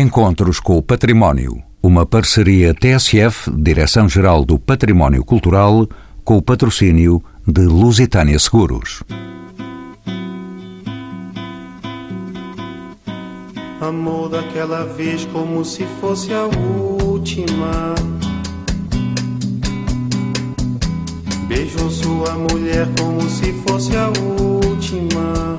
Encontros com o Património. Uma parceria TSF, Direção-Geral do Património Cultural, com o patrocínio de Lusitânia Seguros. Amor daquela vez como se fosse a última. Beijou sua mulher como se fosse a última.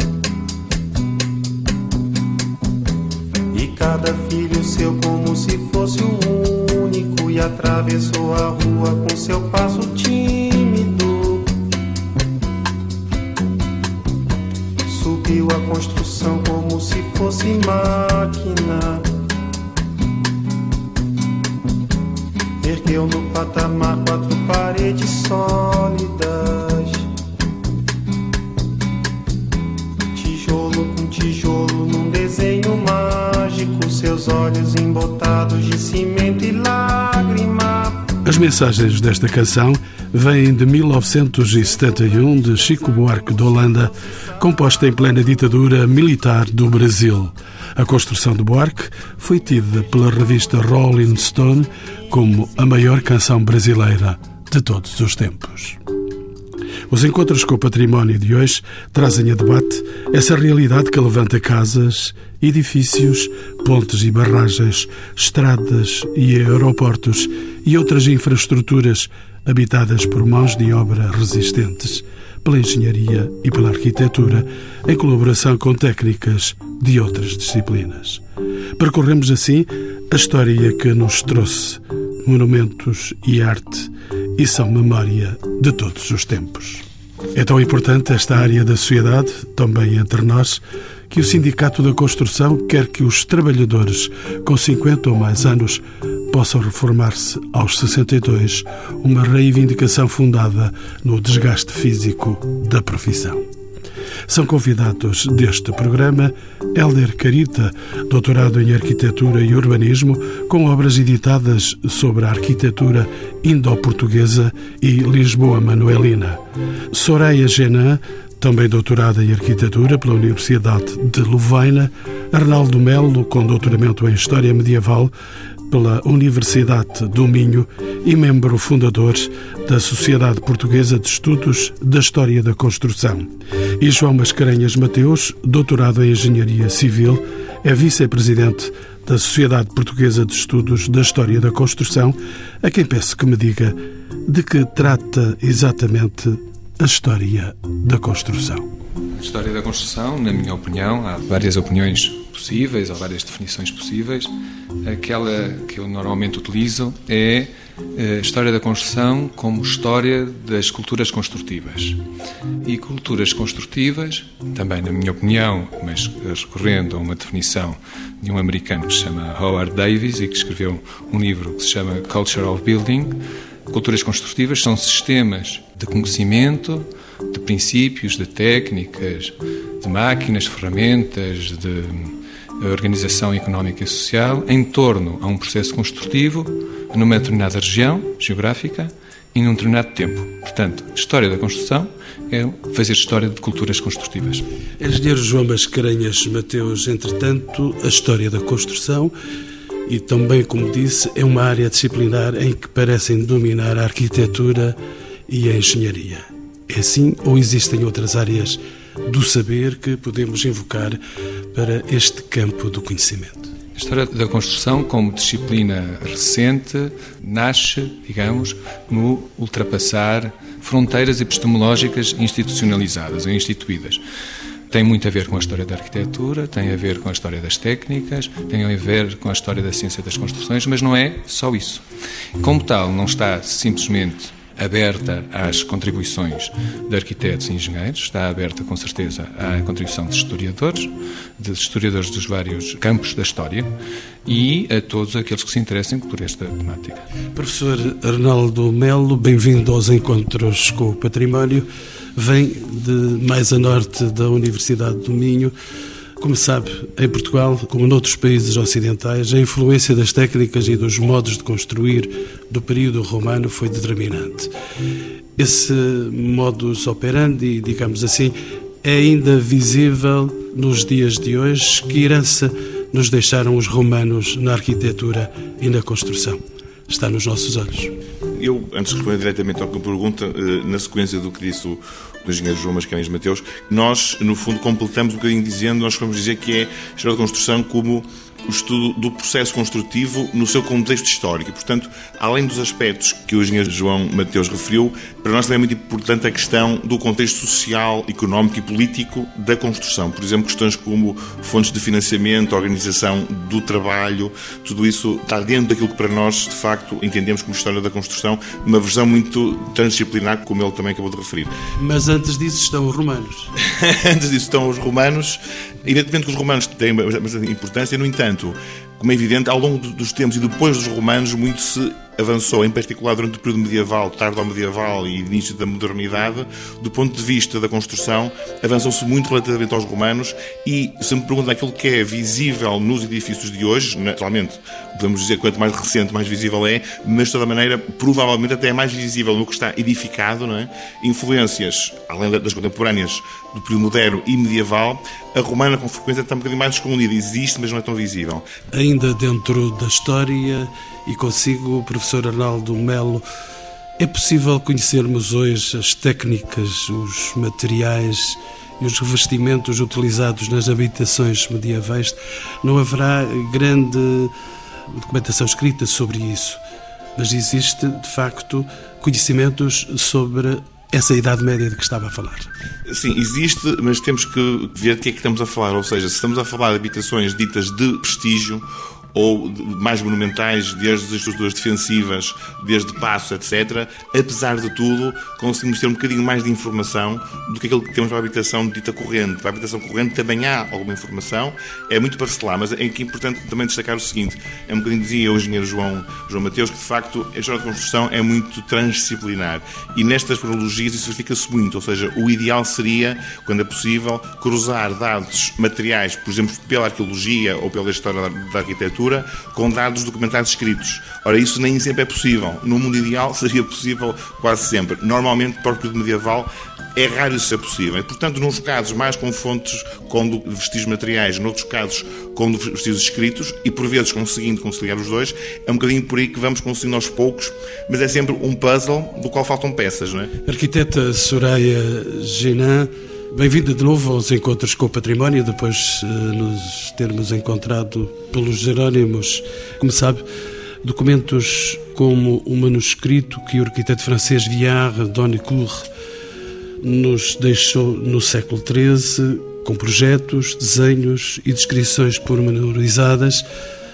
Cada filho seu como se fosse o único. E atravessou a rua com seu passo tímido. Subiu a construção como se fosse máquina. Ergueu no patamar quatro paredes sólidas. Tijolo com tijolo num mágico. Seus olhos embotados de cimento e lágrima. As mensagens desta canção vêm de 1971 de Chico Buarque de Holanda, composta em plena ditadura militar do Brasil. A construção de Buarque foi tida pela revista Rolling Stone como a maior canção brasileira de todos os tempos. Os encontros com o património de hoje trazem a debate essa realidade que levanta casas, edifícios, pontes e barragens, estradas e aeroportos e outras infraestruturas habitadas por mãos de obra resistentes, pela engenharia e pela arquitetura, em colaboração com técnicas de outras disciplinas. Percorremos assim a história que nos trouxe monumentos e arte e são memória de todos os tempos. É tão importante esta área da sociedade, também entre nós, que o Sindicato da Construção quer que os trabalhadores com 50 ou mais anos possam reformar-se aos 62, uma reivindicação fundada no desgaste físico da profissão. São convidados deste programa Helder Carita, doutorado em Arquitetura e Urbanismo, com obras editadas sobre a arquitetura indo-portuguesa e Lisboa Manuelina. Soraya Genan, também doutorada em Arquitetura pela Universidade de Louvaina, Arnaldo Melo, com doutoramento em História Medieval pela Universidade do Minho e membro fundador da Sociedade Portuguesa de Estudos da História da Construção. E João Mascarenhas Mateus, doutorado em Engenharia Civil, é vice-presidente da Sociedade Portuguesa de Estudos da História da Construção, a quem peço que me diga de que trata exatamente a história da construção. A história da construção, na minha opinião, há várias opiniões possíveis, há várias definições possíveis. Aquela que eu normalmente utilizo é a história da construção como história das culturas construtivas. E culturas construtivas, também na minha opinião, mas recorrendo a uma definição de um americano que se chama Howard Davis e que escreveu um livro que se chama Culture of Building, culturas construtivas são sistemas de conhecimento, de princípios, de técnicas, de máquinas, ferramentas, de organização económica e social em torno a um processo construtivo numa determinada região geográfica e num determinado tempo. Portanto, história da construção é fazer história de culturas construtivas. Engenheiro João Mascarenhas Mateus, entretanto, a história da construção e também, como disse, é uma área disciplinar em que parecem dominar a arquitetura e a engenharia. É assim ou existem outras áreas do saber que podemos invocar para este campo do conhecimento? A história da construção, como disciplina recente, nasce, digamos, no ultrapassar fronteiras epistemológicas institucionalizadas ou instituídas. Tem muito a ver com a história da arquitetura, tem a ver com a história das técnicas, tem a ver com a história da ciência das construções, mas não é só isso. Como tal, não está simplesmente aberta às contribuições de arquitetos e engenheiros, está aberta com certeza à contribuição de historiadores, de historiadores dos vários campos da história e a todos aqueles que se interessem por esta temática. Professor Arnaldo Melo, bem-vindo aos Encontros com o Património. Vem de mais a norte da Universidade do Minho. Como sabe, em Portugal, como noutros países ocidentais, a influência das técnicas e dos modos de construir do período romano foi determinante. Esse modus operandi, digamos assim, é ainda visível nos dias de hoje. Que herança nos deixaram os romanos na arquitetura e na construção. Está nos nossos olhos. Eu, antes de responder diretamente ao pergunta, eh, na sequência do que disse o, o engenheiro João Mascarenhas Mateus, nós, no fundo, completamos um bocadinho dizendo, nós vamos dizer que é história da construção como o estudo do processo construtivo no seu contexto histórico. Portanto, além dos aspectos que o engenheiro João Mateus referiu, para nós também é muito importante a questão do contexto social, económico e político da construção. Por exemplo, questões como fontes de financiamento, organização do trabalho, tudo isso está dentro daquilo que para nós, de facto, entendemos como história da construção, uma versão muito transdisciplinar, como ele também acabou de referir. Mas antes disso estão os romanos. antes disso estão os romanos. Evidentemente que os romanos têm bastante importância, no entanto, como é evidente, ao longo dos tempos e depois dos romanos, muito se avançou, em particular durante o período medieval, tardo-medieval e início da modernidade, do ponto de vista da construção, avançou-se muito relativamente aos romanos e, se me perguntam aquilo que é visível nos edifícios de hoje, naturalmente, podemos dizer quanto mais recente, mais visível é, mas de toda maneira, provavelmente até é mais visível no que está edificado, não é? Influências, além das contemporâneas, do período moderno e medieval, a romana com frequência está um bocadinho mais escondida, existe, mas não é tão visível. Ainda dentro da história e consigo, professor Arnaldo Melo, é possível conhecermos hoje as técnicas, os materiais e os revestimentos utilizados nas habitações medievais? Não haverá grande documentação escrita sobre isso, mas existe, de facto, conhecimentos sobre essa Idade Média de que estava a falar. Sim, existe, mas temos que ver de que é que estamos a falar. Ou seja, se estamos a falar de habitações ditas de prestígio ou mais monumentais, desde as estruturas defensivas, desde passos, etc., apesar de tudo, conseguimos ter um bocadinho mais de informação do que aquilo que temos para a habitação dita corrente. Para a habitação corrente também há alguma informação, é muito parcelar, mas é importante também destacar o seguinte: é um bocadinho dizia o engenheiro João, João Mateus, que de facto a história de construção é muito transdisciplinar e nestas cronologias isso verifica-se muito, ou seja, o ideal seria, quando é possível, cruzar dados materiais, por exemplo, pela arqueologia ou pela história da arquitetura com dados documentados escritos. Ora, isso nem sempre é possível. No mundo ideal seria possível quase sempre. Normalmente, para o período medieval, é raro isso ser possível. E, portanto, nos casos mais com fontes com vestígios materiais, noutros casos com vestígios escritos, e por vezes conseguindo conciliar os dois, é um bocadinho por aí que vamos conseguindo aos poucos, mas é sempre um puzzle do qual faltam peças, não é? Arquiteta Soraya Genan, Bem-vinda de novo aos Encontros com o Património, depois de uh, nos termos encontrado pelos Jerónimos. Como sabe, documentos como o manuscrito que o arquiteto francês Viard Donicourt nos deixou no século XIII, com projetos, desenhos e descrições pormenorizadas,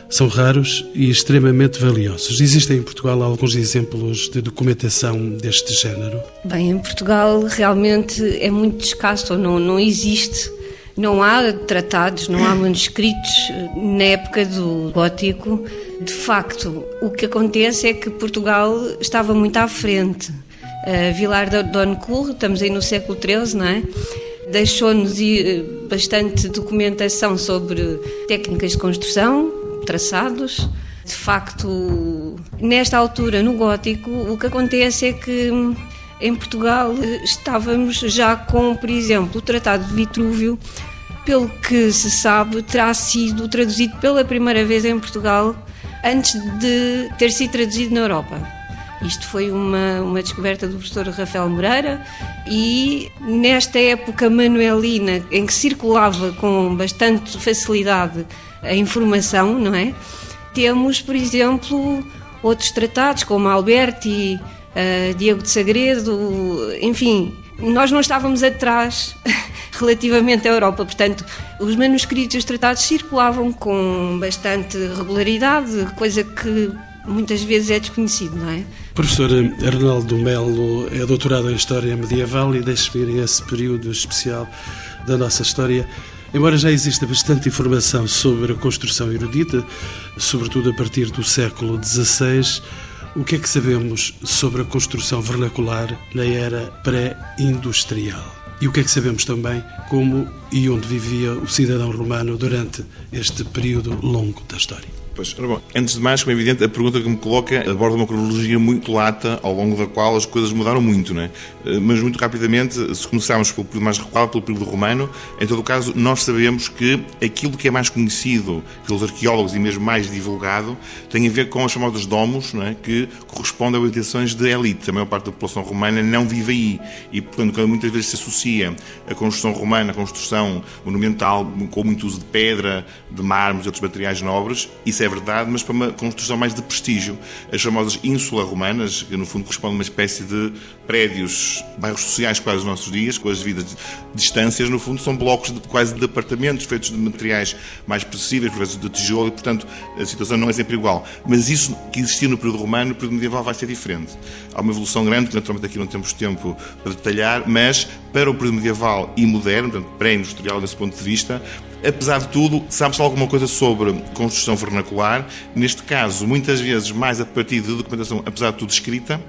são raros e extremamente valiosos. Existem em Portugal alguns exemplos de documentação deste género? Bem, em Portugal realmente é muito escasso, ou não, não existe. Não há tratados, não há manuscritos na época do gótico. De facto, o que acontece é que Portugal estava muito à frente. Uh, Vilar de Doncourt, estamos aí no século XIII, não é? Deixou-nos bastante documentação sobre técnicas de construção, traçados. De facto, nesta altura, no gótico, o que acontece é que em Portugal estávamos já com, por exemplo, o Tratado de Vitrúvio, pelo que se sabe, terá sido traduzido pela primeira vez em Portugal antes de ter sido traduzido na Europa. Isto foi uma, uma descoberta do professor Rafael Moreira e nesta época manuelina em que circulava com bastante facilidade a informação, não é? Temos, por exemplo, outros tratados como Alberti, uh, Diego de Sagredo, enfim, nós não estávamos atrás relativamente à Europa, portanto, os manuscritos e os tratados circulavam com bastante regularidade, coisa que muitas vezes é desconhecido, não é? Professor Arnaldo Melo é doutorado em História Medieval e deixe-me esse período especial da nossa história. Embora já exista bastante informação sobre a construção erudita, sobretudo a partir do século XVI, o que é que sabemos sobre a construção vernacular na era pré-industrial? E o que é que sabemos também como e onde vivia o cidadão romano durante este período longo da história? Pois, bom, antes de mais, como é evidente, a pergunta que me coloca aborda uma cronologia muito lata, ao longo da qual as coisas mudaram muito, é? Eh, mas muito rapidamente, se começarmos pelo período mais recuado, pelo período romano, em todo o caso, nós sabemos que aquilo que é mais conhecido pelos arqueólogos e mesmo mais divulgado tem a ver com as chamadas domos, é? que correspondem a habitações de elite. A maior parte da população romana não vive aí e, portanto, quando muitas vezes se associa a construção romana, a construção monumental, com muito uso de pedra, de mármores e outros materiais nobres, isso é verdade, mas para uma construção mais de prestígio. As famosas ínsulas romanas, que no fundo correspondem a uma espécie de prédios, bairros sociais quase os nossos dias, com as devidas distâncias, no fundo são blocos de, quase de apartamentos feitos de materiais mais precisíveis, por vezes de tijolo, e portanto a situação não é sempre igual. Mas isso que existia no período romano, no período medieval vai ser diferente. Há uma evolução grande, que naturalmente aqui não temos tempo para detalhar, mas para o período medieval e moderno, portanto pré-industrial desse ponto de vista, apesar de tudo, sabe-se alguma coisa sobre construção vernacular, neste caso, muitas vezes mais a partir de documentação, apesar de tudo escrita,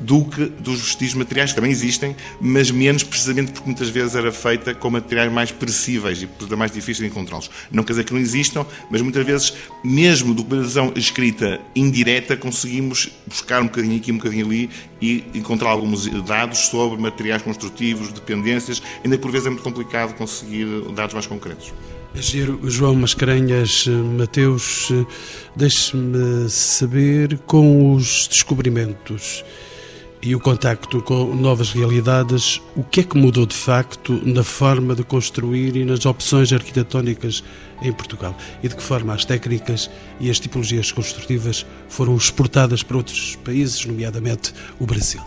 do que dos vestígios materiais que também existem, mas menos precisamente porque muitas vezes era feita com materiais mais perecíveis e portanto é mais difícil de encontrá-los. Não quer dizer que não existam, mas muitas vezes, mesmo documentação escrita indireta, conseguimos buscar um bocadinho aqui, um bocadinho ali e encontrar alguns dados sobre materiais construtivos, dependências, ainda por vezes é muito complicado conseguir dados mais concretos. Giro, João Mascarenhas, Mateus, deixe-me saber com os descobrimentos e o contacto com novas realidades, o que é que mudou de facto na forma de construir e nas opções arquitetónicas em Portugal? E de que forma as técnicas e as tipologias construtivas foram exportadas para outros países, nomeadamente o Brasil?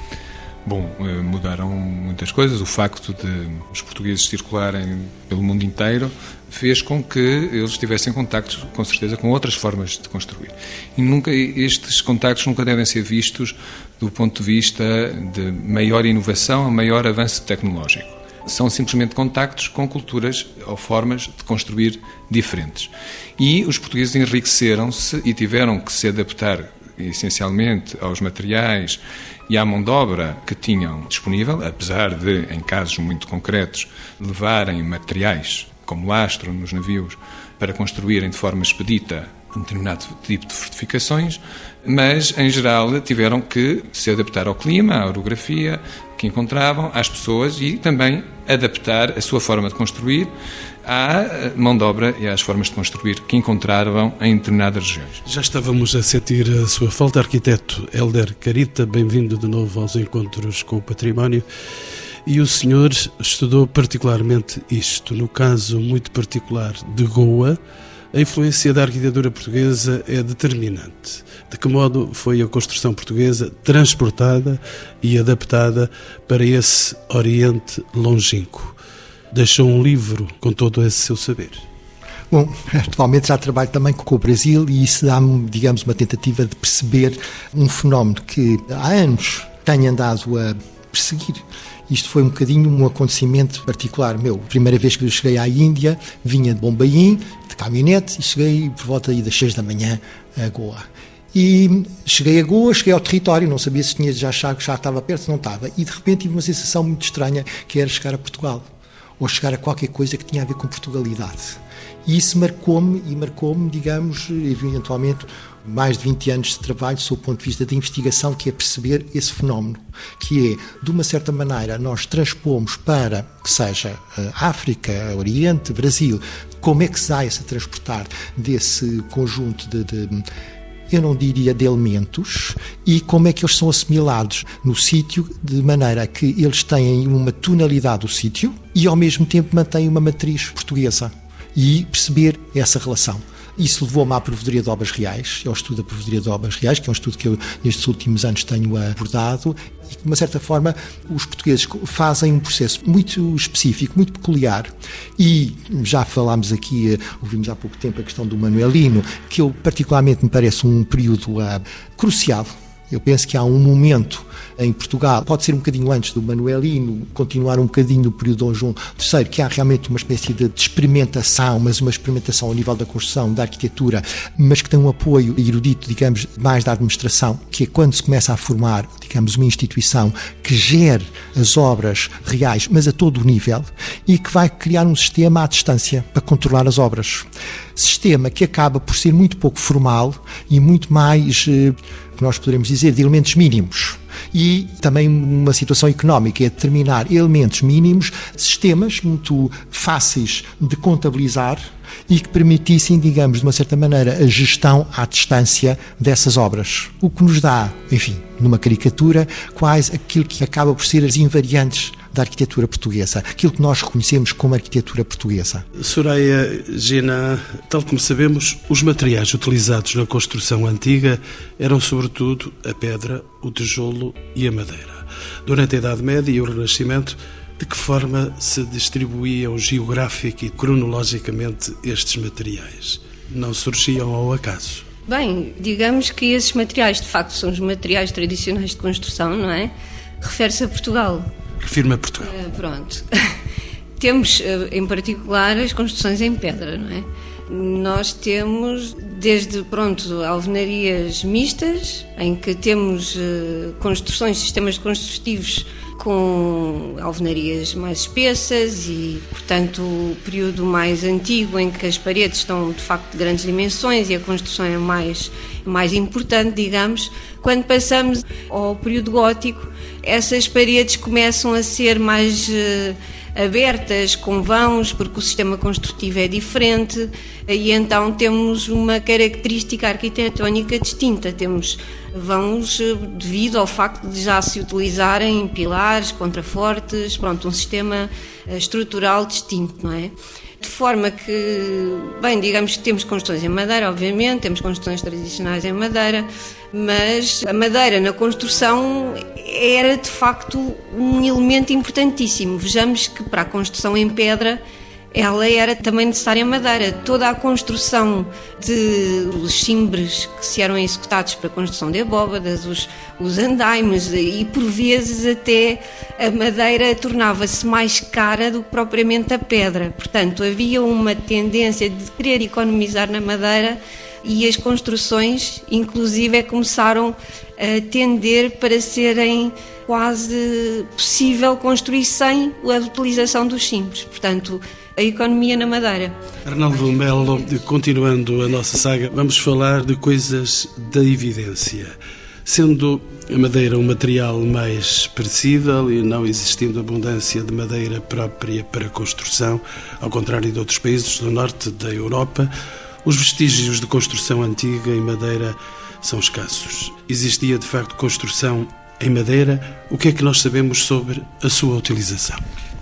Bom, eh, mudaram muitas coisas. O facto de os portugueses circularem pelo mundo inteiro fez com que eles tivessem contactos, com certeza, com outras formas de construir. E nunca estes contactos nunca devem ser vistos do ponto de vista de maior inovação, maior avanço tecnológico. São simplesmente contactos com culturas ou formas de construir diferentes. E os portugueses enriqueceram-se e tiveram que se adaptar essencialmente aos materiais e à mão de obra que tinham disponível, apesar de, em casos muito concretos, levarem materiais como lastro nos navios para construírem de forma expedita um determinado tipo de fortificações, mas em geral tiveram que se adaptar ao clima, à orografia que encontravam, às pessoas e também adaptar a sua forma de construir à mão de obra e às formas de construir que encontravam em determinadas regiões. Já estávamos a sentir a sua falta, arquiteto Helder Carita, bem-vindo de novo aos encontros com o património. E o senhor estudou particularmente isto, no caso muito particular de Goa, a influência da arquitetura portuguesa é determinante. De que modo foi a construção portuguesa transportada e adaptada para esse Oriente longínquo? Deixou um livro com todo esse seu saber. Bom, atualmente já trabalho também com o Brasil e isso dá-me, digamos, uma tentativa de perceber um fenómeno que há anos tenho andado a perseguir. Isto foi um bocadinho um acontecimento particular meu. Primeira vez que eu cheguei à Índia, vinha de Bombaim, caminhonete e cheguei por volta das 6 da manhã a Goa. E cheguei a Goa, cheguei ao território, não sabia se tinha já achado que já estava perto, não estava. E de repente tive uma sensação muito estranha, que era chegar a Portugal. Ou chegar a qualquer coisa que tinha a ver com Portugalidade. E isso marcou-me, e marcou-me, digamos, eventualmente, mais de 20 anos de trabalho sob o ponto de vista de investigação, que é perceber esse fenómeno, que é, de uma certa maneira, nós transpomos para, que seja eh, África, Oriente, Brasil, como é que se dá esse transportar desse conjunto de, de eu não diria de elementos, e como é que eles são assimilados no sítio, de maneira que eles têm uma tonalidade do sítio e ao mesmo tempo mantêm uma matriz portuguesa. E perceber essa relação. Isso levou-me à Provedoria de Obras Reais, ao estudo da Provedoria de Obras Reais, que é um estudo que eu nestes últimos anos tenho abordado, e de uma certa forma os portugueses fazem um processo muito específico, muito peculiar, e já falámos aqui, eh, ouvimos há pouco tempo a questão do Manuelino, que eu particularmente me parece um período uh, crucial eu penso que há um momento em Portugal, pode ser um bocadinho antes do Manuelino, continuar um bocadinho do período Dom João III, que há realmente uma espécie de experimentação, mas uma experimentação ao nível da construção, da arquitetura, mas que tem um apoio erudito, digamos, mais da administração, que é quando se começa a formar, digamos, uma instituição que gere as obras reais, mas a todo o nível, e que vai criar um sistema à distância para controlar as obras. sistema que acaba por ser muito pouco formal e muito mais, eh, que nós poderemos dizer, de elementos mínimos. E também uma situação económica é determinar elementos mínimos, sistemas muito fáceis de contabilizar e que permitissem, digamos, de uma certa maneira, a gestão à distância dessas obras. O que nos dá, enfim, numa caricatura, quase aquilo que acaba por ser as invariantes da arquitetura portuguesa, aquilo que nós reconhecemos como arquitetura portuguesa. Soraya Gina, tal como sabemos, os materiais utilizados na construção antiga eram sobretudo a pedra, o tijolo e a madeira. Durante a Idade Média e o Renascimento, de que forma se distribuíam geográfica e cronologicamente estes materiais? Não surgiam ao acaso? Bem, digamos que esses materiais, de facto, são os materiais tradicionais de construção, não é? Refere-se a Portugal. Refiro-me a Portugal. Uh, pronto. temos, uh, em particular, as construções em pedra, não é? Nós temos, desde, pronto, alvenarias mistas, em que temos uh, construções, sistemas construtivos com alvenarias mais espessas e, portanto, o período mais antigo em que as paredes estão de facto de grandes dimensões e a construção é mais, mais importante, digamos. Quando passamos ao período gótico, essas paredes começam a ser mais uh, abertas, com vãos, porque o sistema construtivo é diferente e então temos uma característica arquitetónica distinta. Temos vãos eh, devido ao facto de já se utilizarem pilares, contrafortes, pronto, um sistema eh, estrutural distinto, não é? De forma que, bem, digamos que temos construções em madeira, obviamente, temos construções tradicionais em madeira, mas a madeira na construção era de facto um elemento importantíssimo. Vejamos que para a construção em pedra ela era também necessária madeira. Toda a construção de os cimbres que se eram executados para a construção de abóbadas, os, os andaimes e por vezes até a madeira tornava-se mais cara do que propriamente a pedra. Portanto, havia uma tendência de querer economizar na madeira e as construções, inclusive, começaram a tender para serem quase possível construir sem a utilização dos simples. Portanto, a economia na Madeira. Arnaldo Melo, continuando a nossa saga, vamos falar de coisas da evidência. Sendo a madeira um material mais perecível e não existindo abundância de madeira própria para construção, ao contrário de outros países do norte da Europa, os vestígios de construção antiga em madeira são escassos. Existia de facto construção em madeira? O que é que nós sabemos sobre a sua utilização?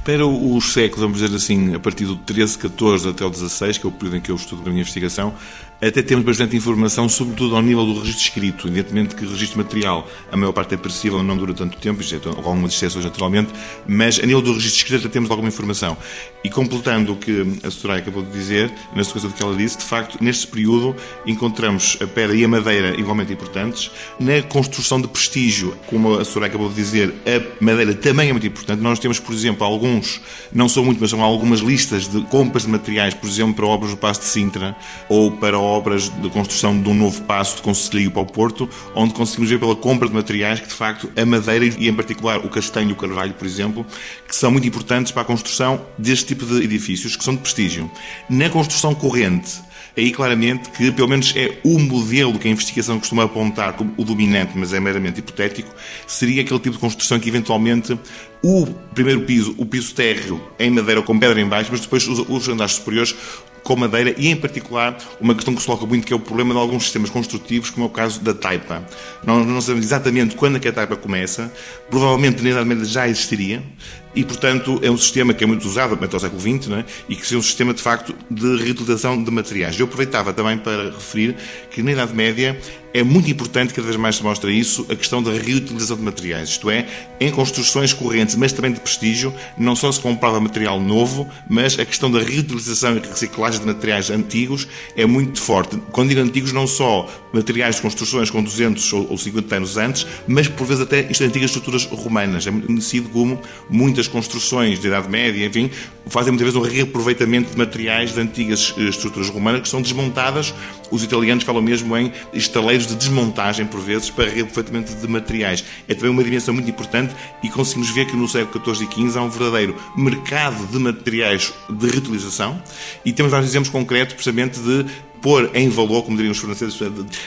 Para os séculos, vamos dizer assim, a partir do 13, 14 até o 16, que é o período em que eu estudo a minha investigação, até temos bastante informação, sobretudo ao nível do registro escrito. Evidentemente que o registro material, a maior parte é perecível, não dura tanto tempo, exceto algumas exceções naturalmente, mas a nível do registro escrito até temos alguma informação. E completando o que a Soraya acabou de dizer, na sequência do que ela disse, de facto, neste período encontramos a pedra e a madeira igualmente importantes. Na construção de prestígio, como a Soraya acabou de dizer, a madeira também é muito importante. Nós temos, por exemplo, alguns, não são muito, mas são algumas listas de compras de materiais, por exemplo, para obras do Passo de Sintra ou para obras de construção de um novo passo de Conselho para o Porto, onde conseguimos ver pela compra de materiais que, de facto, a madeira e, em particular, o castanho e o carvalho, por exemplo, que são muito importantes para a construção deste tipo de edifícios, que são de prestígio. Na construção corrente, aí claramente que, pelo menos é o modelo que a investigação costuma apontar como o dominante, mas é meramente hipotético, seria aquele tipo de construção que eventualmente o primeiro piso, o piso térreo em madeira com pedra em baixo, mas depois os, os andares superiores com madeira e, em particular, uma questão que se coloca muito que é o problema de alguns sistemas construtivos, como é o caso da taipa. Nós não sabemos exatamente quando é que a taipa começa, provavelmente na Idade Média já existiria, e, portanto, é um sistema que é muito usado até ao século XX é? e que seria um sistema, de facto, de reutilização de materiais. Eu aproveitava também para referir que na Idade Média é muito importante, cada vez mais se mostra isso, a questão da reutilização de materiais. Isto é, em construções correntes, mas também de prestígio, não só se comprava material novo, mas a questão da reutilização e reciclagem de materiais antigos é muito forte. Quando digo antigos, não só materiais de construções com 200 ou 50 anos antes, mas por vezes até isto, antigas estruturas romanas. É conhecido como muitas construções de Idade Média, enfim, fazem muitas vezes um reaproveitamento de materiais de antigas eh, estruturas romanas que são desmontadas Os italianos falam mesmo em estaleiros de desmontagem, por vezes, para reaproveitamento de materiais. É também uma dimensão muito importante e conseguimos ver que no século XIV e XV há um verdadeiro mercado de materiais de reutilização e temos vários exemplos concretos, precisamente, de pôr em valor, como diriam os franceses,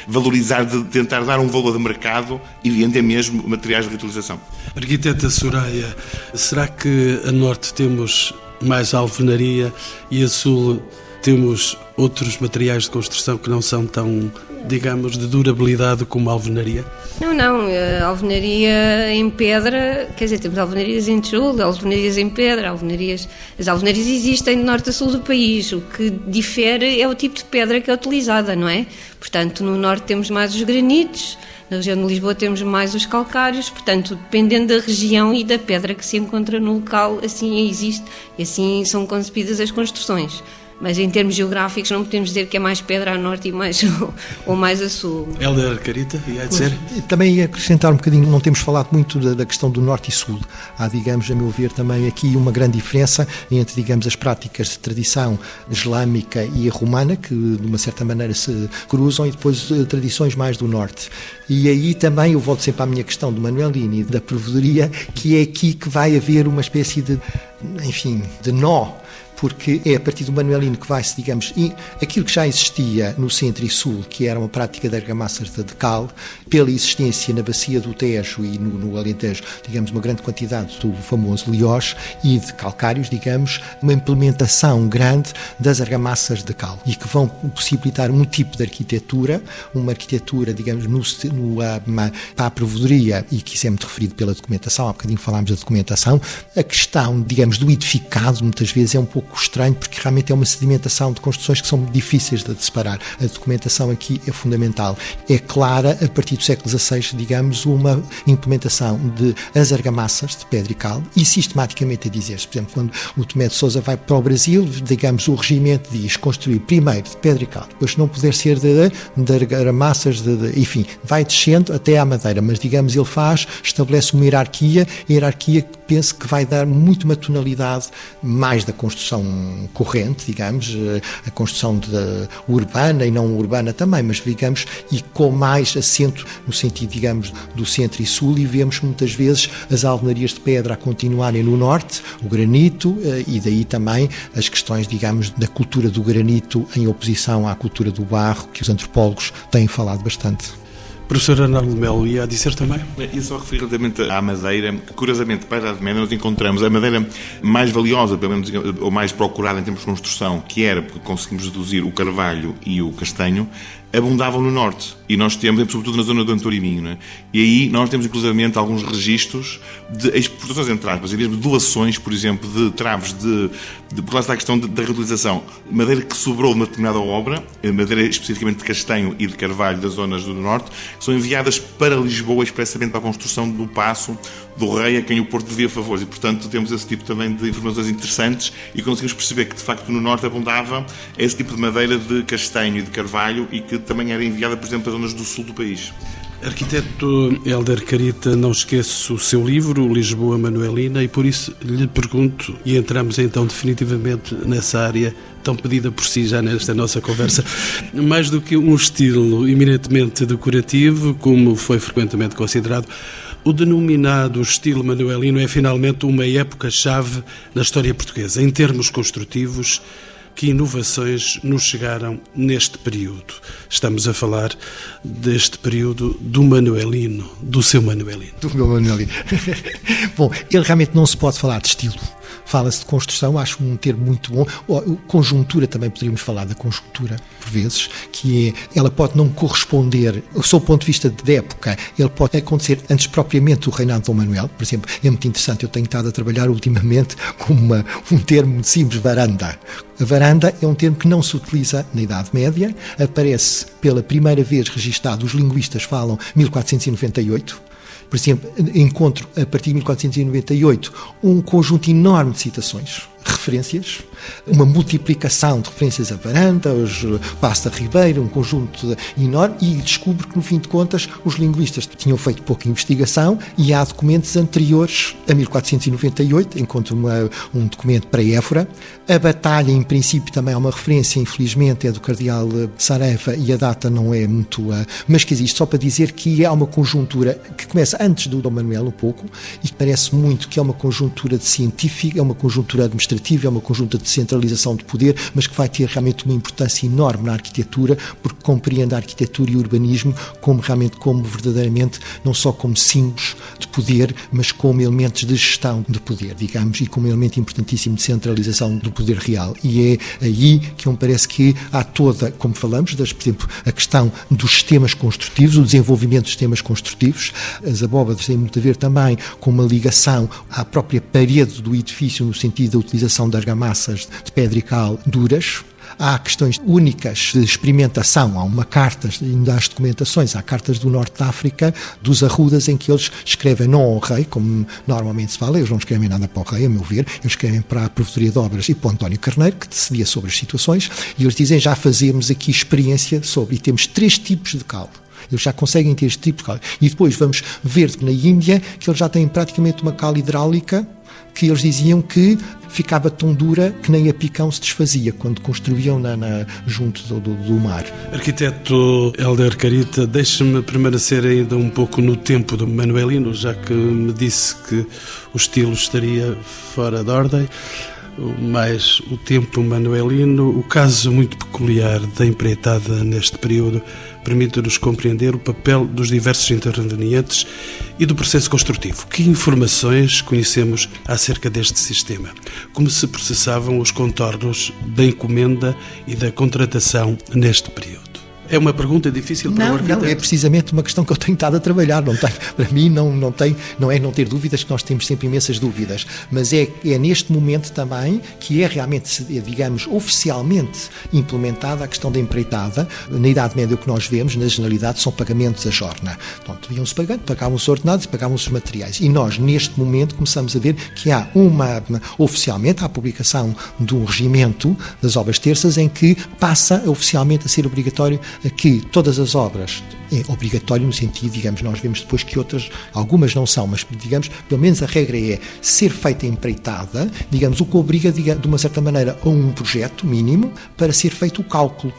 valorizar, de tentar dar um valor de mercado e vender mesmo materiais de reutilização. Arquiteta Soraya, será que a norte temos mais alvenaria e a sul temos outros materiais de construção que não são tão, digamos, de durabilidade como a alvenaria? Não, não. A alvenaria em pedra, quer dizer, temos alvenarias em tijolo, alvenarias em pedra, alvenarias. As alvenarias existem de norte a sul do país. O que difere é o tipo de pedra que é utilizada, não é? Portanto, no norte temos mais os granitos, na região de Lisboa temos mais os calcários, portanto, dependendo da região e da pedra que se encontra no local, assim existe e assim são concebidas as construções. Mas em termos geográficos não podemos dizer que é mais pedra a norte e mais, ou mais a sul. Helder Carita, ia dizer? Pois, também ia acrescentar um bocadinho, não temos falado muito da, da, questão do norte e sul. Há, digamos, a meu ver, também aqui uma grande diferença entre, digamos, as práticas de tradição islâmica e romana, que de uma certa maneira se cruzam, e depois eh, tradições mais do norte. E aí também eu volto sempre à minha questão do Manuelini, da provedoria, que é aqui que vai haver uma espécie de, enfim, de nó porque é a partir do Manuelino que vai-se, digamos, aquilo que já existia no centro e sul, que era uma prática de argamassas de cal, pela existência na bacia do Tejo e no, no Alentejo, digamos, uma grande quantidade do famoso liós e de calcários, digamos, uma implementação grande das argamassas de cal e que vão possibilitar um tipo de arquitetura, uma arquitetura, digamos, no, no, uma, para a provedoria e que isso é muito referido pela documentação, há bocadinho falámos da documentação, a questão, digamos, do edificado muitas vezes é um pouco pouco estranho, porque realmente é uma sedimentação de construções que são difíceis de separar. A documentação aqui é fundamental. É clara, a partir do século XVI, digamos, uma implementação de as argamassas de pedra e cal e sistematicamente a dizer-se, por exemplo, quando o Tomé de Souza vai para o Brasil, digamos, o regimento diz construir primeiro de pedra e cal, depois não poder ser de, de argamassas, de, de, enfim, vai descendo até à madeira, mas digamos, ele faz, estabelece uma hierarquia, hierarquia penso que vai dar muito uma tonalidade mais da construção corrente, digamos, eh, a construção de, urbana e não urbana também, mas digamos, e com mais acento no sentido, digamos, do centro e sul, e vemos muitas vezes as alvenarias de pedra a continuarem no norte, o granito, eh, e daí também as questões, digamos, da cultura do granito em oposição à cultura do barro, que os antropólogos têm falado bastante. Professor Arnaldo Melo, ia dizer também? E só referir relativamente à madeira, curiosamente, para a Idade nós encontramos a madeira mais valiosa, pelo menos, ou mais procurada em termos de construção, que era porque conseguimos reduzir o carvalho e o castanho, abundavam no norte. E nós temos, sobretudo na zona do Antoriminho, né? e aí nós temos inclusivamente alguns registros de exportações, entre aspas, e mesmo doações, por exemplo, de traves de, de por lá está a questão da reutilização. Madeira que sobrou de uma determinada obra, eh, madeira especificamente de castanho e de carvalho das zonas do norte, são enviadas para Lisboa expressamente para a construção do passo do rei a quem o Porto devia favores. E, portanto, temos esse tipo também de informações interessantes e conseguimos perceber que, de facto, no norte abundava esse tipo de madeira de castanho e de carvalho e que também era enviada, por exemplo, para zonas do sul do país. Arquiteto Helder Carita, não esqueço o seu livro, Lisboa Manuelina, e por isso lhe pergunto, e entramos então definitivamente nessa área tão pedida por si já nesta nossa conversa, mais do que um estilo eminentemente decorativo, como foi frequentemente considerado, o denominado estilo manuelino é finalmente uma época-chave na história portuguesa, em termos construtivos que inovações nos chegaram neste período. Estamos a falar deste período do Manuelino, do seu Manuelino. Do meu Manuelino. Bom, ele realmente não se pode falar de estilo fala-se de construção, acho um termo muito bom. Conjuntura também poderíamos falar da conjuntura, por vezes, que é, ela pode não corresponder, do seu ponto de vista de época, ele pode acontecer antes propriamente do reinado de Dom Manuel, por exemplo. É muito interessante, eu tenho estado a trabalhar ultimamente com uma, um termo simples, varanda. A varanda é um termo que não se utiliza na Idade Média, aparece pela primeira vez registado, os linguistas falam 1498, por exemplo, encontro a partir de 1498 um conjunto enorme de citações referências, uma multiplicação de referências a Varanda, os Pasta Ribeiro, um conjunto enorme, e descubro que, no fim de contas, os linguistas tinham feito pouca investigação e há documentos anteriores a 1498, encontro uma, um documento para Évora. A batalha, em princípio, também é uma referência, infelizmente, é do cardeal Saraiva e a data não é muito. Mas que existe, só para dizer que há uma conjuntura que começa antes do Dom Manuel um pouco e que parece muito que é uma conjuntura de científica, é uma conjuntura administrativa, é uma conjuntura de centralização de poder, mas que vai ter realmente uma importância enorme na arquitetura, porque compreende a arquitetura e o urbanismo como realmente, como verdadeiramente, não só como símbolos de poder, mas como elementos de gestão de poder, digamos, e como elemento importantíssimo de centralização do poder real. E é aí que me parece que há toda, como falamos, das, por exemplo, a questão dos sistemas construtivos, o desenvolvimento dos sistemas construtivos, as abóbadas têm muito a ver também com uma ligação à própria parede do edifício, no sentido da utilização de argamassas de pedra e cal duras, há questões únicas de experimentação. Há uma carta, ainda as documentações, há cartas do Norte da África, dos Arrudas, em que eles escrevem não ao rei, como normalmente se fala, eles não escrevem nada para o rei, a meu ver, eles escrevem para a Provedoria de Obras e para o António Carneiro, que decidia sobre as situações, e eles dizem já fazemos aqui experiência sobre, e temos três tipos de cal. Eles já conseguem ter este tipo de cal. E depois vamos ver que na Índia que eles já têm praticamente uma cal hidráulica que eles diziam que ficava tão dura que nem a picão se desfazia quando construíam na, na junto do, do, do, mar. Arquiteto Helder Carita, deixe-me permanecer ainda um pouco no tempo do Manuelino, já que me disse que o estilo estaria fora de ordem mais o tempo manuelino, o caso muito peculiar da empreitada neste período permite-nos compreender o papel dos diversos intervenientes e do processo construtivo. Que informações conhecemos acerca deste sistema? Como se processavam os contornos da encomenda e da contratação neste período? É uma pergunta difícil para não, o arquiteto. Não, é precisamente uma questão que eu tenho estado a trabalhar. Não tenho, para mim, não, não, tem, não é não ter dúvidas, que nós temos sempre imensas dúvidas. Mas é, é neste momento também que é realmente, digamos, oficialmente implementada a questão da empreitada. Na Idade Média, o que nós vemos, na generalidade, são pagamentos a jorna. Então, iam-se pagando, pagavam-se ordenados e pagavam-se os materiais. E nós, neste momento, começamos a ver que há uma, oficialmente, a publicação de um regimento das obras terças em que passa oficialmente a ser obrigatório que todas as obras é obrigatório no sentido, digamos, nós vemos depois que outras, algumas não são, mas digamos, pelo menos a regra é ser feita empreitada, digamos, o que obriga, digamos, de uma certa maneira, a um projeto mínimo para ser feito o cálculo.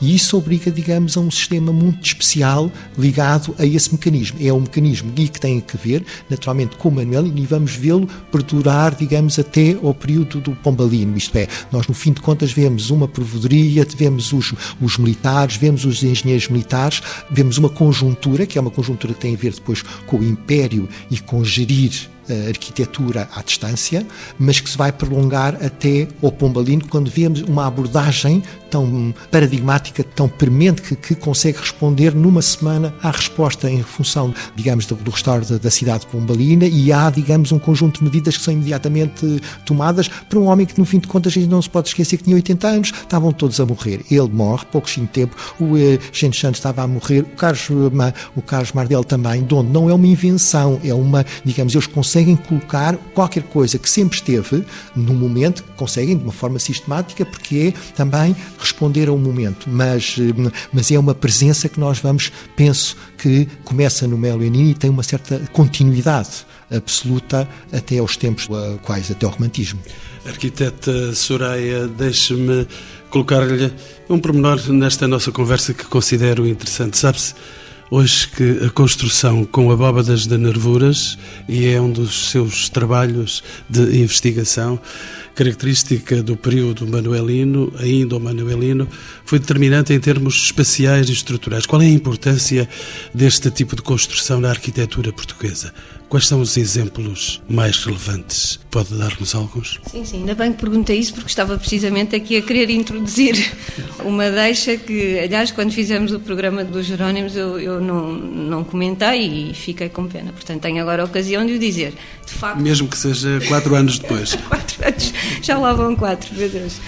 E isso obriga, digamos, a um sistema muito especial ligado a esse mecanismo. É um mecanismo e que tem que ver, naturalmente, com o Manuel e vamos vê-lo perdurar, digamos, até ao período do Pombalino. Isto é, nós, no fim de contas, vemos uma provedoria, vemos os, os militares, vemos os engenheiros militares, vemos uma conjuntura, que é uma conjuntura que tem a ver depois com o império e com gerir arquitetura à distância, mas que se vai prolongar até ao Pombalino, quando vemos uma abordagem tão paradigmática, tão premente, que, que consegue responder numa semana à resposta em função, digamos, do, do restauro da, da, cidade de Pombalina e há, digamos, um conjunto de medidas que são imediatamente tomadas para um homem que, no fim de contas, a gente não se pode esquecer que tinha 80 anos, estavam todos a morrer. Ele morre, poucos em tempo, o eh, Gente Santos estava a morrer, o Carlos, o Carlos Mardel também, de onde não é uma invenção, é uma, digamos, eles conseguem colocar qualquer coisa que sempre esteve no momento, conseguem de uma forma sistemática, porque é também responder ao momento, mas, eh, mas é uma presença que nós vamos, penso que começa no Melo e tem uma certa continuidade absoluta até aos tempos quais, até ao romantismo. Arquiteta Soraya, deixe-me colocar-lhe um pormenor nesta nossa conversa que considero interessante. Sabe-se hoje que a construção com abóbadas de nervuras, e é um dos seus trabalhos de investigação, característica do período manuelino, ainda o manuelino, foi determinante em termos espaciais e estruturais. Qual é a importância deste tipo de construção na arquitetura portuguesa? Quais são os exemplos mais relevantes? Pode dar-nos alguns? Sim, sim, ainda bem que perguntei isso, porque estava precisamente aqui a querer introduzir uma deixa que, aliás, quando fizemos o programa dos Jerónimos, eu, eu não, não comentei e fiquei com pena. Portanto, tenho agora a ocasião de o dizer. De facto... Mesmo que seja quatro anos depois. já lá vão quatro, meu Deus.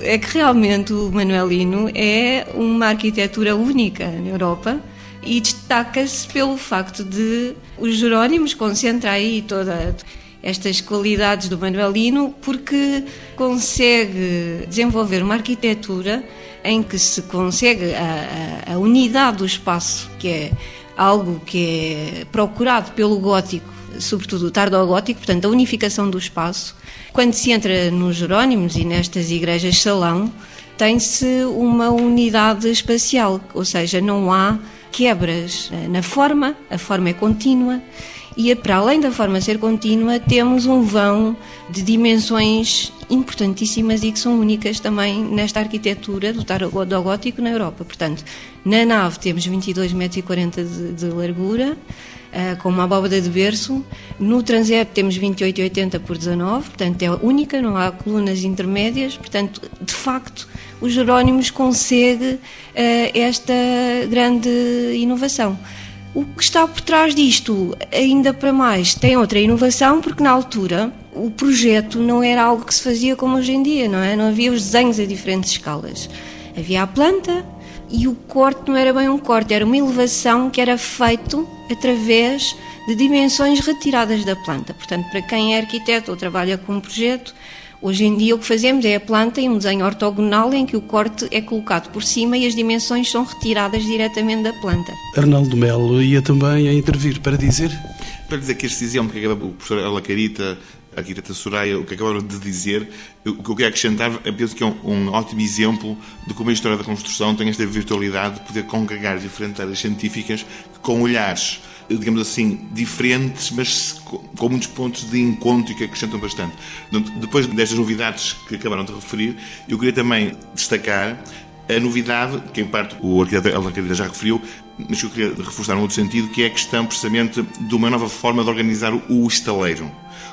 É que realmente o Manuelino é uma arquitetura única na Europa e destaca-se pelo facto de os Jerónimos concentra aí toda estas qualidades do Manuelino porque consegue desenvolver uma arquitetura em que se consegue a, a, a unidade do espaço, que é algo que é procurado pelo gótico, sobretudo o tardogótico, portanto, a unificação do espaço. Quando se entra nos Jerónimos e nestas igrejas salão, tem-se uma unidade espacial, ou seja, não há quebras na forma, a forma é contínua e para além da forma ser contínua, temos um vão de dimensões importantíssimas e que são únicas também nesta arquitetura do tarogótico na Europa. Portanto, na nave temos 22,40 metros de, de largura, com uma abóbada de berço. No transepto temos 28,80 por 19, portanto é única, não há colunas intermédias. Portanto, de facto, os Jerónimos consegue uh, esta grande inovação. O que está por trás disto, ainda para mais, tem outra inovação, porque na altura o projeto não era algo que se fazia como hoje em dia, não é? Não havia os desenhos a diferentes escalas. Havia a planta e o corte não era bem um corte, era uma elevação que era feito através de dimensões retiradas da planta. Portanto, para quem é arquiteto ou trabalha com um projeto, Hoje em dia o que fazemos é a planta em um desenho ortogonal em que o corte é colocado por cima e as dimensões são retiradas diretamente da planta. Arnaldo Melo ia também a intervir para dizer? Para dizer que este exemplo que o professor Alacarita a arquiteta Soraya, o que acabaram de dizer, o que eu quero acrescentar, eu penso que é um, um, ótimo exemplo de como a história da construção tem esta virtualidade de poder congregar diferentes áreas científicas com olhares digamos assim, diferentes, mas com muitos pontos de encontro e que acrescentam bastante. Depois destas novidades que acabaram de referir, eu queria também destacar a novidade, que em parte o arquiteto Alcaide já referiu, mas que eu queria reforçar num outro sentido, que é a questão precisamente de uma nova forma de organizar o estaleiro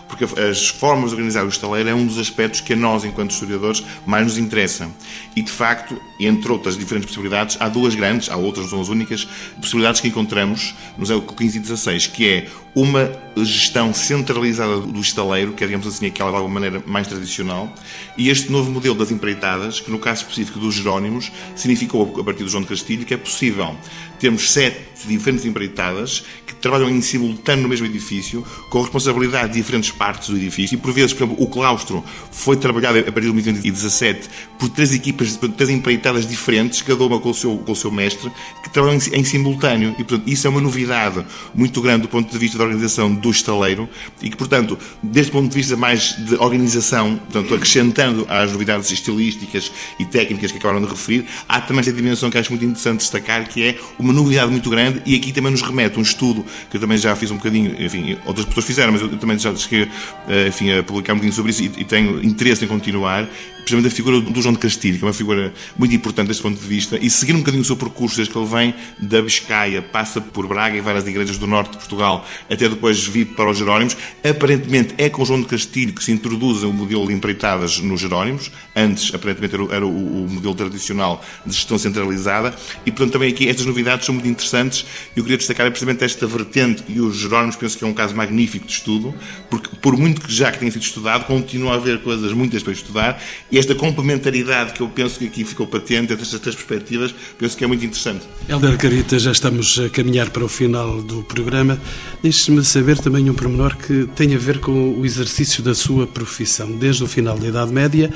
porque as formas de organizar o estaleiro é um dos aspectos que a nós, enquanto historiadores, mais nos interessa. E, de facto, entre outras diferentes possibilidades, há duas grandes, há outras, não as únicas, possibilidades que encontramos no século XV e XVI, que é uma gestão centralizada do estaleiro, que é, digamos assim, aquela de alguma maneira mais tradicional, e este novo modelo das empreitadas, que no caso específico dos Jerónimos, significou, a partir do João de Castilho, que é possível termos sete diferentes empreitadas que trabalham em simultâneo no mesmo edifício, com responsabilidade de diferentes partes do edifício, e por vezes, por exemplo, o claustro foi trabalhado a partir de 2017 por três equipas, por três empreitadas diferentes, cada uma com o seu, com o seu mestre, que trabalham em, em simultâneo, e portanto isso é uma novidade muito grande do ponto de vista da organização do estaleiro, e que, portanto, desde o ponto de vista mais de organização, portanto, acrescentando às novidades estilísticas e técnicas que acabaram de referir, há também esta dimensão que acho muito interessante destacar, que é uma novidade muito grande, e aqui também nos remete um estudo que eu também já fiz um bocadinho, enfim, outras pessoas fizeram, mas eu também já cheguei eh, enfim, a publicar um bocadinho sobre isso e, e tenho interesse em continuar precisamente a figura do João de Castilho, que é uma figura muito importante deste ponto de vista, e seguir um bocadinho o seu percurso, desde que ele vem da Biscaia, passa por Braga e várias igrejas do norte de Portugal, até depois vir para os Jerónimos. Aparentemente é com João de Castilho que se introduz o modelo de empreitadas nos Jerónimos, antes aparentemente era, era o, o, modelo tradicional de gestão centralizada, e portanto também aqui estas novidades são muito interessantes. Eu queria destacar precisamente esta vertente, e os Jerónimos penso que é um caso magnífico de estudo, porque por muito que já que tenha sido estudado, continua a haver coisas muitas para estudar, e esta complementaridade que eu penso que aqui ficou patente entre estas três perspectivas, penso que é muito interessante. Helder Carita, já estamos a caminhar para o final do programa. Deixe-me saber também um pormenor que tem a ver com o exercício da sua profissão. Desde o final da Idade Média,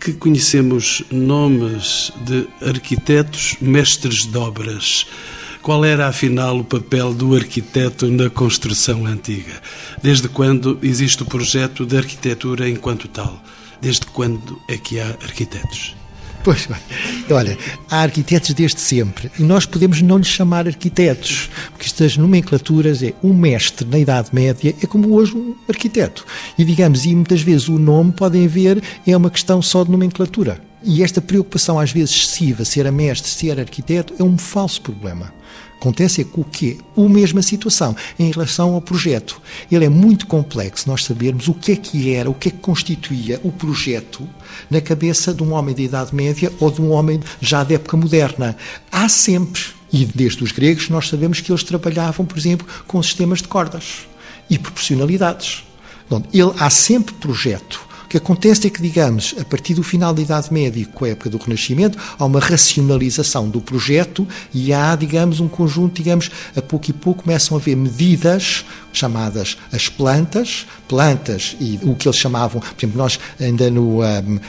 que conhecemos nomes de arquitetos, mestres de obras. Qual era, afinal, o papel do arquiteto na construção antiga? Desde quando existe o projeto de arquitetura enquanto tal? Desde quando é que há arquitetos? Pois bem, olha, há arquitetos desde sempre e nós podemos não lhes chamar arquitetos, porque estas nomenclaturas é um mestre na Idade Média é como hoje um arquiteto. E digamos, e muitas vezes o nome podem ver é uma questão só de nomenclatura. E esta preocupação às vezes excessiva, ser a mestre, ser arquiteto, é um falso problema. Acontece é com o quê? A mesma situação em relação ao projeto. Ele é muito complexo nós sabermos o que é que era, o que é que constituía o projeto na cabeça de um homem de Idade Média ou de um homem já da época moderna. Há sempre, e desde os gregos nós sabemos que eles trabalhavam, por exemplo, com sistemas de cordas e proporcionalidades. Ele, há sempre projeto que acontece é que, digamos, a partir do final da Idade Média, com a época do Renascimento, há uma racionalização do projeto e há, digamos, um conjunto, digamos, a pouco e pouco começam a haver medidas chamadas as plantas, plantas e o que eles chamavam, por exemplo, nós ainda no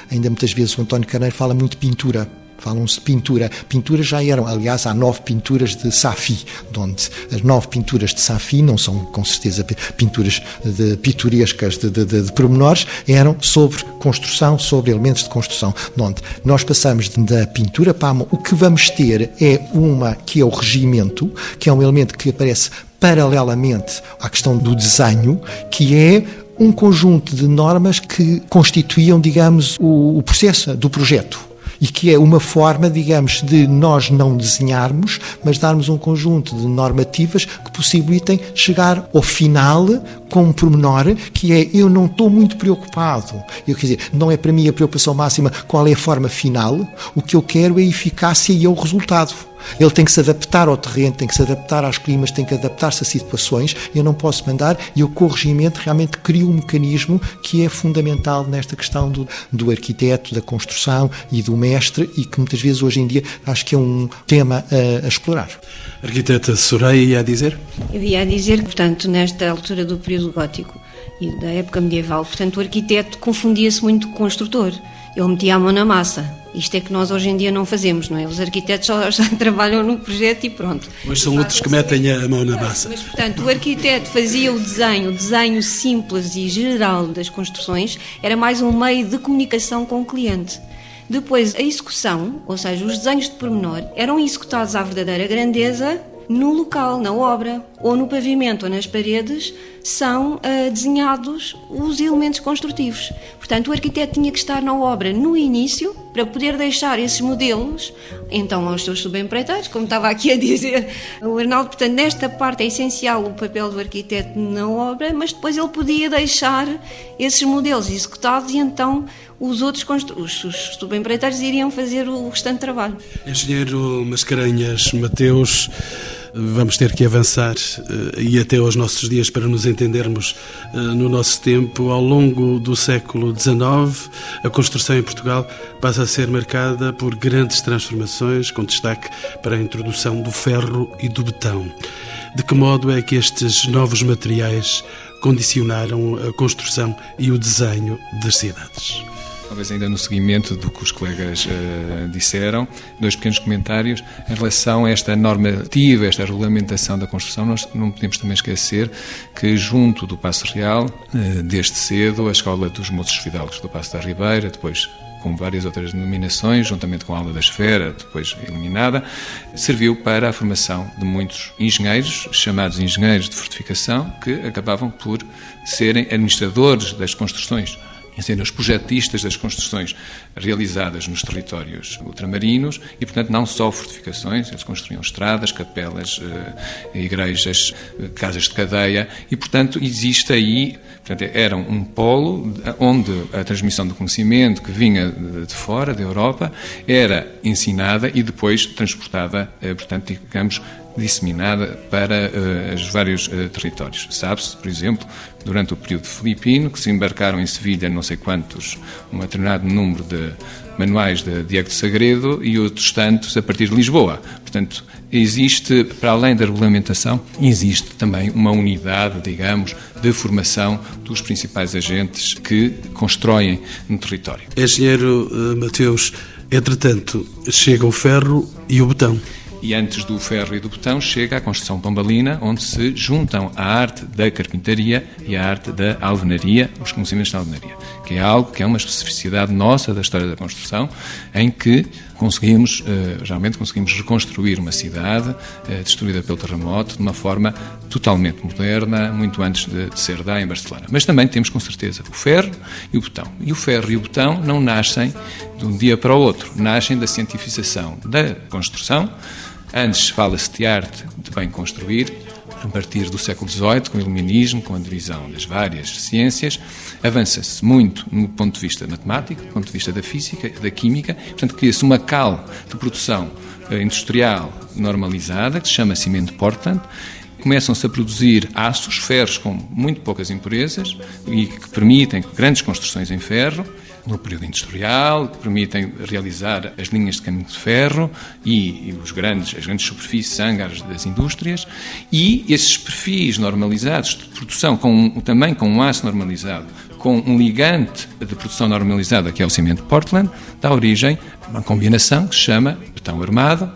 ainda muitas vezes o António Carneiro fala muito de pintura falam-se pintura. Pinturas já eram, aliás, há nove pinturas de Safi, onde as nove pinturas de Safi não são, com certeza, pinturas de, pitorescas de, de, de, de pormenores, eram sobre construção, sobre elementos de construção, onde nós passamos da pintura para a mão. O que vamos ter é uma que é o regimento, que é um elemento que aparece paralelamente à questão do desenho, que é um conjunto de normas que constituíam, digamos, o, o processo do projeto e que é uma forma, digamos, de nós não desenharmos, mas darmos um conjunto de normativas que possibilitem chegar ao final com um pormenor que é eu não estou muito preocupado. Eu quer dizer, não é para mim a preocupação máxima qual é a forma final, o que eu quero é a eficácia e é o resultado. Ele tem que se adaptar ao terreno, tem que se adaptar aos climas, tem que adaptar-se a situações. Eu não posso mandar e o corrigimento realmente cria um mecanismo que é fundamental nesta questão do, do arquiteto, da construção e do mestre e que muitas vezes hoje em dia acho que é um tema a, a explorar. Arquiteta Soraya ia a dizer? Eu ia a dizer, portanto, nesta altura do período gótico e da época medieval, portanto, o arquiteto confundia-se muito com o construtor. Ele metia a mão na massa isto é que nós hoje em dia não fazemos, não é? Os arquitetos só, só trabalham no projeto e pronto. Mas são outros que metem a mão na massa. Mas, portanto, o arquiteto fazia o desenho, o desenho simples e geral das construções, era mais um meio de comunicação com o cliente. Depois, a execução, ou seja, os desenhos de pormenor, eram executados à verdadeira grandeza no local, na obra, ou no pavimento ou nas paredes, são uh, desenhados os elementos construtivos. Portanto, o arquiteto tinha que estar na obra no início para poder deixar esses modelos, então, aos seus subempreiteiros, como estava aqui a dizer o Arnaldo. Portanto, nesta parte é essencial o papel do arquiteto na obra, mas depois ele podia deixar esses modelos executados e então os outros os, os subempreiteiros iriam fazer o restante trabalho. Engenheiro Mascarenhas Mateus, vamos ter que avançar eh, e até aos nossos dias para nos entendermos eh, no nosso tempo. Ao longo do século XIX, a construção em Portugal passa a ser marcada por grandes transformações, com destaque para a introdução do ferro e do betão. De que modo é que estes novos materiais condicionaram a construção e o desenho das cidades? Talvez ainda no seguimento do que os colegas uh, disseram, dois pequenos comentários em relação a esta normativa, esta regulamentação da construção. Nós não podemos também esquecer que, junto do Passo Real, uh, desde cedo, a Escola dos Moços Fidalgos do Passo da Ribeira, depois com várias outras denominações, juntamente com a aula da esfera, depois eliminada, serviu para a formação de muitos engenheiros, chamados engenheiros de fortificação, que acabavam por serem administradores das construções serem os projetistas das construções realizadas nos territórios ultramarinos e, portanto, não só fortificações, eles construíam estradas, capelas, eh, igrejas, eh, casas de cadeia e, portanto, existe aí, portanto, era um polo onde a transmissão do conhecimento que vinha de fora, da Europa, era ensinada e depois transportada, eh, portanto, digamos, disseminada para uh, os vários uh, territórios. Sabe-se, por exemplo, durante o período filipino, que se embarcaram em Sevilha não sei quantos, um determinado número de manuais de Diego de Sagredo e outros tantos a partir de Lisboa. Portanto, existe, para além da regulamentação, existe também uma unidade, digamos, de formação dos principais agentes que constroem no território. Engenheiro uh, Mateus, entretanto, chega o ferro e o botão. E antes do ferro e do botão chega a construção pombalina, onde se juntam a arte da carpintaria e a arte da alvenaria, os conhecimentos da alvenaria, que é algo que é uma especificidade nossa da história da construção, em que conseguimos, eh, realmente conseguimos reconstruir uma cidade eh, destruída pelo terremoto de uma forma totalmente moderna, muito antes de, de ser da em Barcelona. Mas também temos com certeza o ferro e o botão. E o ferro e o botão não nascem de um dia para o outro, nascem da cientificação da construção, Antes fala-se de arte de bem construir, a partir do século XVIII, com o iluminismo, com a divisão das várias ciências, avança-se muito no ponto de vista matemático, do ponto de vista da física, da química, portanto, cria-se uma cal de produção eh, industrial normalizada, que se chama cimento Portland, começam-se a produzir aços, ferros com muito poucas impurezas e que permitem grandes construções em ferro no período industrial, que permitem realizar as linhas de caminho de ferro e, e os grandes, as grandes superfícies hangars das indústrias. E esses perfis normalizados de produção com, também com um aço normalizado com um ligante de produção normalizada, que é o cimento Portland, dá origem a uma combinação que se chama betão armado,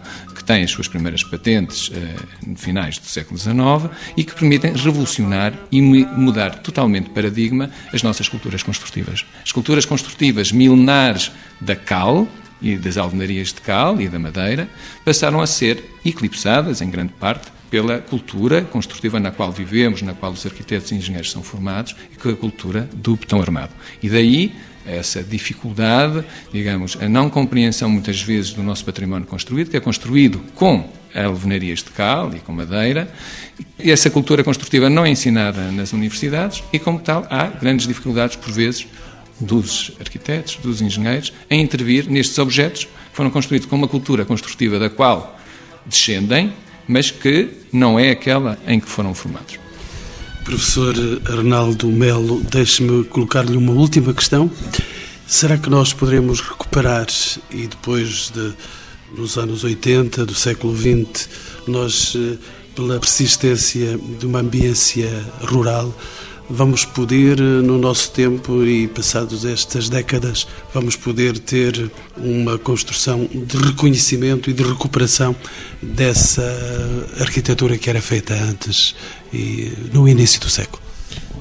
que tem as suas primeiras patentes eh, no finais do século XIX e que permitem revolucionar e mudar totalmente paradigma as nossas culturas construtivas. As culturas construtivas milenares da cal, e das alvenarias de cal e da madeira passaram a ser eclipsadas, em grande parte, pela cultura construtiva na qual vivemos, na qual os arquitetos e engenheiros são formados, e com a cultura do betão armado. E daí essa dificuldade, digamos, a não compreensão muitas vezes do nosso património construído, que é construído com alvenarias de cal e com madeira. E essa cultura construtiva não é ensinada nas universidades e, como tal, há grandes dificuldades, por vezes, dos arquitetos, dos engenheiros, em intervir nestes objetos que foram construídos com uma cultura construtiva da qual descendem mas que não é aquela em que foram formados. Professor Arnaldo Melo, deixe-me colocar-lhe uma última questão. Será que nós poderemos recuperar, e depois de, nos anos 80 do século XX, nós, eh, pela persistência de uma ambiência rural, vamos poder, no nosso tempo e passados estas décadas, vamos poder ter uma construção de reconhecimento e de recuperação dessa arquitetura que era feita antes e no início do século.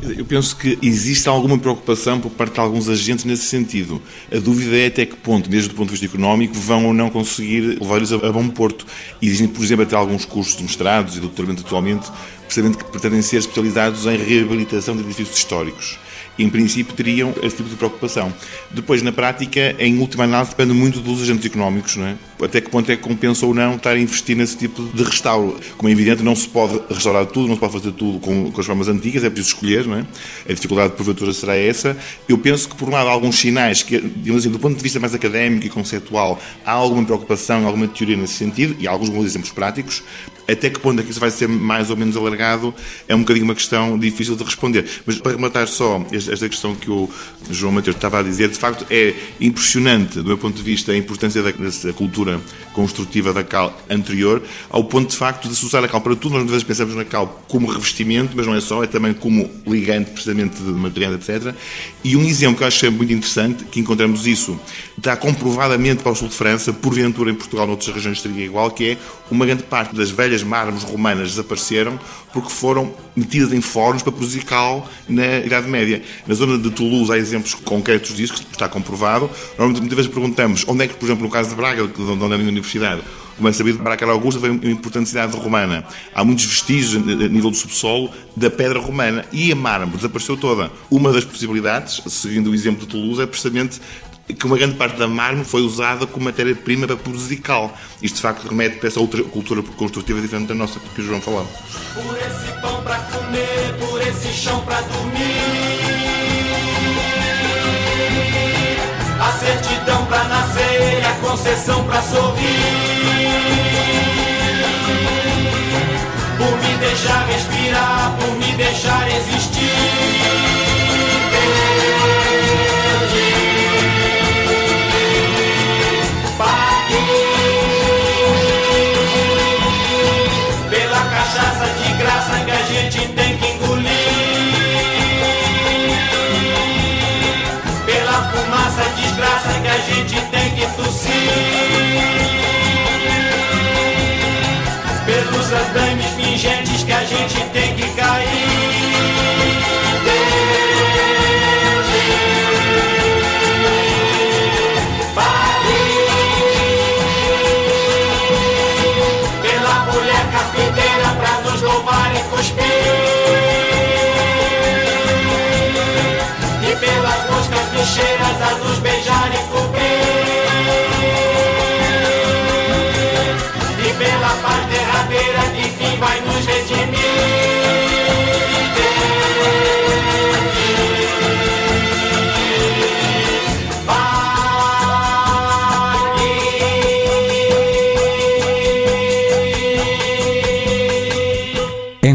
Eu penso que existe alguma preocupação por parte de alguns agentes nesse sentido. A dúvida é até que ponto, mesmo do ponto de vista económico, vão ou não conseguir levar-lhes a bom porto. Existem, por exemplo, até alguns cursos de mestrados e doutoramento atualmente precisamente que pretendem ser especializados em reabilitação de edifícios históricos. Em princípio, teriam esse tipo de preocupação. Depois, na prática, em última análise, depende muito dos agentes económicos, não é? Até que ponto é que compensa ou não estar a investir nesse tipo de restauro. Como é evidente, não se pode restaurar tudo, não se pode fazer tudo com, com as formas antigas, é preciso escolher, não é? A dificuldade, porventura, será essa. Eu penso que, por um lado, há alguns sinais que, digamos assim, do ponto de vista mais académico e conceptual, há alguma preocupação, alguma teoria nesse sentido, e há alguns bons exemplos práticos. Até que ponto é que isso vai ser mais ou menos alargado é um bocadinho uma questão difícil de responder. Mas para rematar só esta questão que o João Mateus estava a dizer, de facto é impressionante, do meu ponto de vista, a importância dessa cultura construtiva da cal anterior, ao ponto de facto de se usar a cal para tudo. Nós muitas vezes pensamos na cal como revestimento, mas não é só, é também como ligante precisamente de material, etc. E um exemplo que eu acho muito interessante, que encontramos isso, está comprovadamente para o sul de França, porventura em Portugal, noutras regiões seria igual, que é uma grande parte das velhas mármores romanas desapareceram porque foram metidas em fornos para produzir cal na Idade Média. Na zona de Toulouse há exemplos concretos disso, que está comprovado. Normalmente, muitas vezes perguntamos onde é que, por exemplo, no caso de Braga, de onde é a minha universidade, como é sabido, Braga Augusta foi uma importante cidade romana. Há muitos vestígios a nível do subsolo da pedra romana e a mármore desapareceu toda. Uma das possibilidades, seguindo o exemplo de Toulouse, é precisamente que uma grande parte da mármore foi usada como matéria-prima para produzir cal. Isto, de facto, remete para essa outra cultura construtiva diferente da nossa, que o João falava. Por esse pão para comer, por esse chão para dormir, a certidão para nascer, a concessão para sorrir, por me deixar respirar, por me deixar que tossir. Pelos andames pingentes que a gente tem que